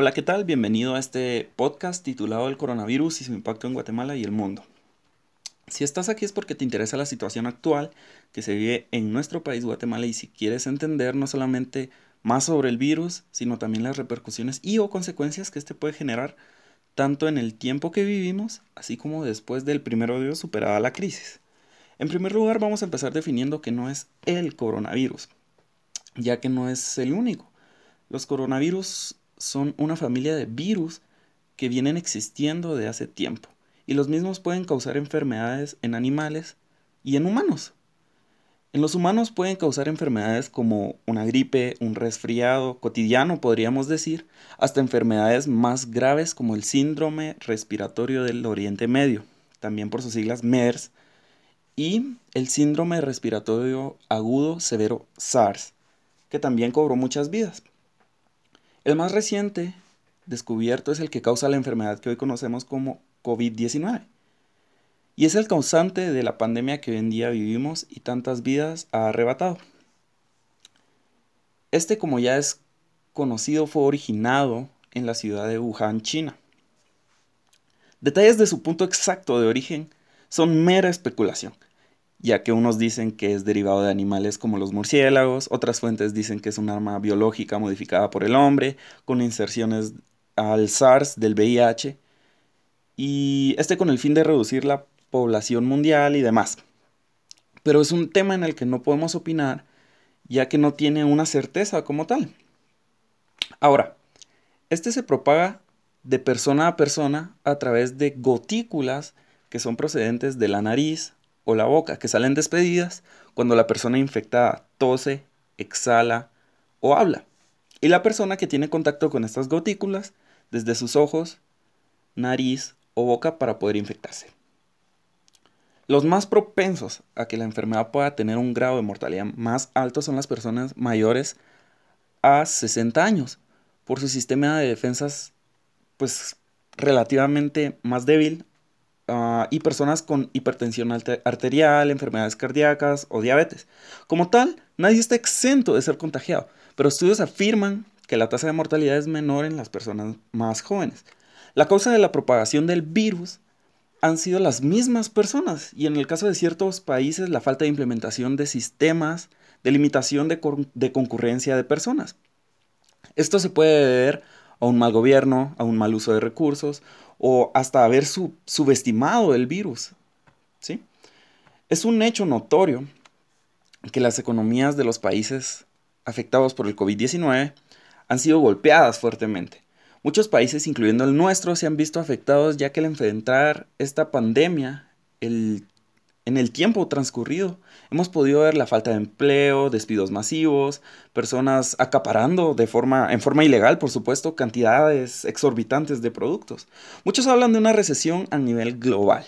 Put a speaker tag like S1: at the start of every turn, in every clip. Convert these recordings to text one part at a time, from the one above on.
S1: Hola, ¿qué tal? Bienvenido a este podcast titulado El coronavirus y su impacto en Guatemala y el mundo. Si estás aquí es porque te interesa la situación actual que se vive en nuestro país Guatemala y si quieres entender no solamente más sobre el virus, sino también las repercusiones y o consecuencias que este puede generar tanto en el tiempo que vivimos, así como después del primero de superada la crisis. En primer lugar, vamos a empezar definiendo que no es el coronavirus, ya que no es el único. Los coronavirus son una familia de virus que vienen existiendo de hace tiempo y los mismos pueden causar enfermedades en animales y en humanos. En los humanos pueden causar enfermedades como una gripe, un resfriado cotidiano, podríamos decir, hasta enfermedades más graves como el síndrome respiratorio del Oriente Medio, también por sus siglas MERS, y el síndrome respiratorio agudo severo SARS, que también cobró muchas vidas. El más reciente descubierto es el que causa la enfermedad que hoy conocemos como COVID-19. Y es el causante de la pandemia que hoy en día vivimos y tantas vidas ha arrebatado. Este, como ya es conocido, fue originado en la ciudad de Wuhan, China. Detalles de su punto exacto de origen son mera especulación, ya que unos dicen que es derivado de animales como los murciélagos, otras fuentes dicen que es un arma biológica modificada por el hombre, con inserciones al SARS del VIH, y este con el fin de reducir la población mundial y demás. Pero es un tema en el que no podemos opinar, ya que no tiene una certeza como tal. Ahora, este se propaga de persona a persona a través de gotículas que son procedentes de la nariz, o la boca, que salen despedidas cuando la persona infectada tose, exhala o habla. Y la persona que tiene contacto con estas gotículas desde sus ojos, nariz o boca para poder infectarse. Los más propensos a que la enfermedad pueda tener un grado de mortalidad más alto son las personas mayores a 60 años, por su sistema de defensas pues relativamente más débil Ah, y personas con hipertensión arterial, enfermedades cardíacas o diabetes. Como tal, nadie está exento de ser contagiado, pero estudios afirman que la tasa de mortalidad es menor en las personas más jóvenes. La causa de la propagación del virus han sido las mismas personas y en el caso de ciertos países la falta de implementación de sistemas de limitación de, concurrencia de personas. Esto se puede deber a un mal gobierno, a un mal uso de recursos o hasta haber subestimado el virus. ¿sí? Es un hecho notorio que las economías de los países afectados por el COVID-19 han sido golpeadas fuertemente. Muchos países, incluyendo el nuestro, se han visto afectados ya que al enfrentar esta pandemia, el en el tiempo transcurrido hemos podido ver la falta de empleo, despidos masivos, personas acaparando de forma, en forma ilegal, por supuesto, cantidades exorbitantes de productos. Muchos hablan de una recesión a nivel global,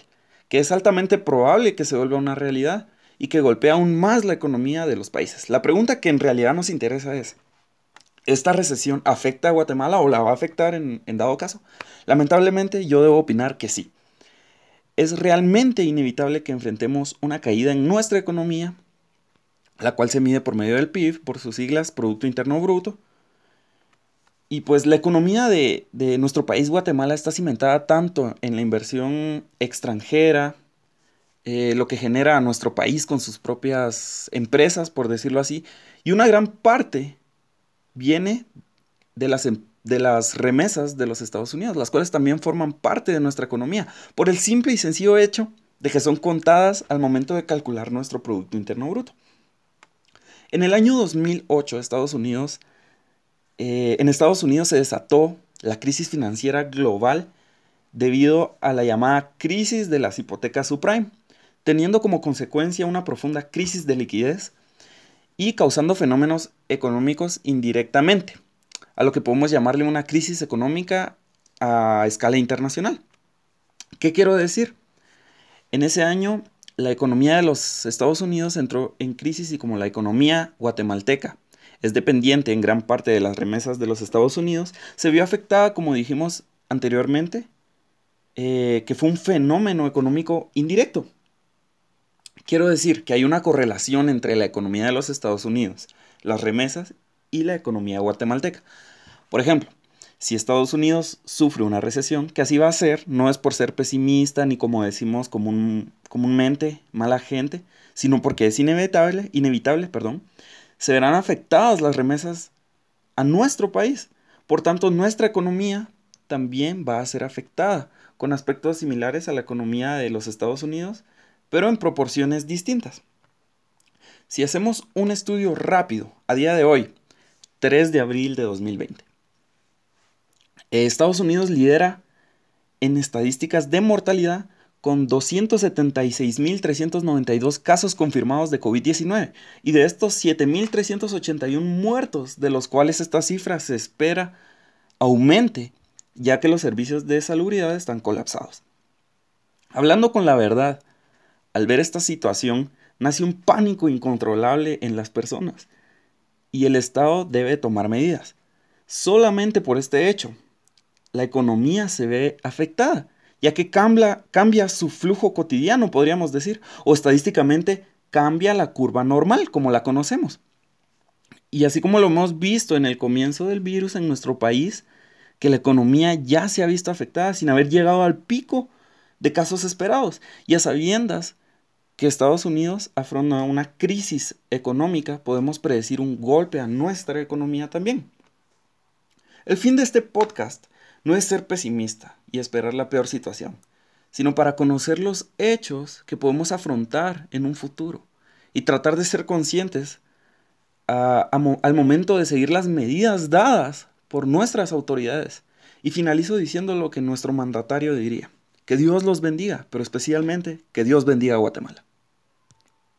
S1: que es altamente probable que se vuelva una realidad y que golpea aún más la economía de los países. La pregunta que en realidad nos interesa es, ¿esta recesión afecta a Guatemala o la va a afectar en, en dado caso? Lamentablemente yo debo opinar que sí es realmente inevitable que enfrentemos una caída en nuestra economía, la cual se mide por medio del PIB, por sus siglas Producto Interno Bruto. Y pues la economía de, nuestro país, Guatemala, está cimentada tanto en la inversión extranjera, eh, lo que genera nuestro país con sus propias empresas, por decirlo así, y una gran parte viene de las empresas de las remesas de los Estados Unidos, las cuales también forman parte de nuestra economía, por el simple y sencillo hecho de que son contadas al momento de calcular nuestro Producto Interno Bruto. En el año 2008, Estados Unidos, eh, en Estados Unidos se desató la crisis financiera global debido a la llamada crisis de las hipotecas subprime, teniendo como consecuencia una profunda crisis de liquidez y causando fenómenos económicos indirectamente a lo que podemos llamarle una crisis económica a escala internacional. ¿Qué quiero decir? En ese año, la economía de los Estados Unidos entró en crisis y como la economía guatemalteca es dependiente en gran parte de las remesas de los Estados Unidos, se vio afectada, como dijimos anteriormente, eh, que fue un fenómeno económico indirecto. Quiero decir que hay una correlación entre la economía de los Estados Unidos, las remesas y la economía guatemalteca. Por ejemplo, Si Estados Unidos sufre una recesión, que así va a ser, no es por ser pesimista ni como decimos comúnmente, mala gente, sino porque es inevitable, inevitable, perdón, se verán afectadas las remesas a nuestro país. Por tanto, nuestra economía también va a ser afectada, con aspectos similares a la economía de los Estados Unidos, pero en proporciones distintas. Si hacemos un estudio rápido a día de hoy, 3 de abril de 2020, Estados Unidos lidera en estadísticas de mortalidad con 276.392 casos confirmados de COVID-19 y de estos 7.381 muertos, de los cuales esta cifra se espera aumente, ya que los servicios de salubridad están colapsados. Hablando con la verdad, al ver esta situación, nace un pánico incontrolable en las personas y el Estado debe tomar medidas. Solamente por este hecho, la economía se ve afectada, ya que cambia, cambia su flujo cotidiano, podríamos decir, o estadísticamente cambia la curva normal, como la conocemos. Y así como lo hemos visto en el comienzo del virus en nuestro país, que la economía ya se ha visto afectada sin haber llegado al pico de casos esperados, y a sabiendas que Estados Unidos afronta una crisis económica, podemos predecir un golpe a nuestra economía también. El fin de este podcast no es ser pesimista y esperar la peor situación, sino para conocer los hechos que podemos afrontar en un futuro y tratar de ser conscientes al momento de seguir las medidas dadas por nuestras autoridades. Y finalizo diciendo lo que nuestro mandatario diría. Que Dios los bendiga, pero especialmente que Dios bendiga a Guatemala.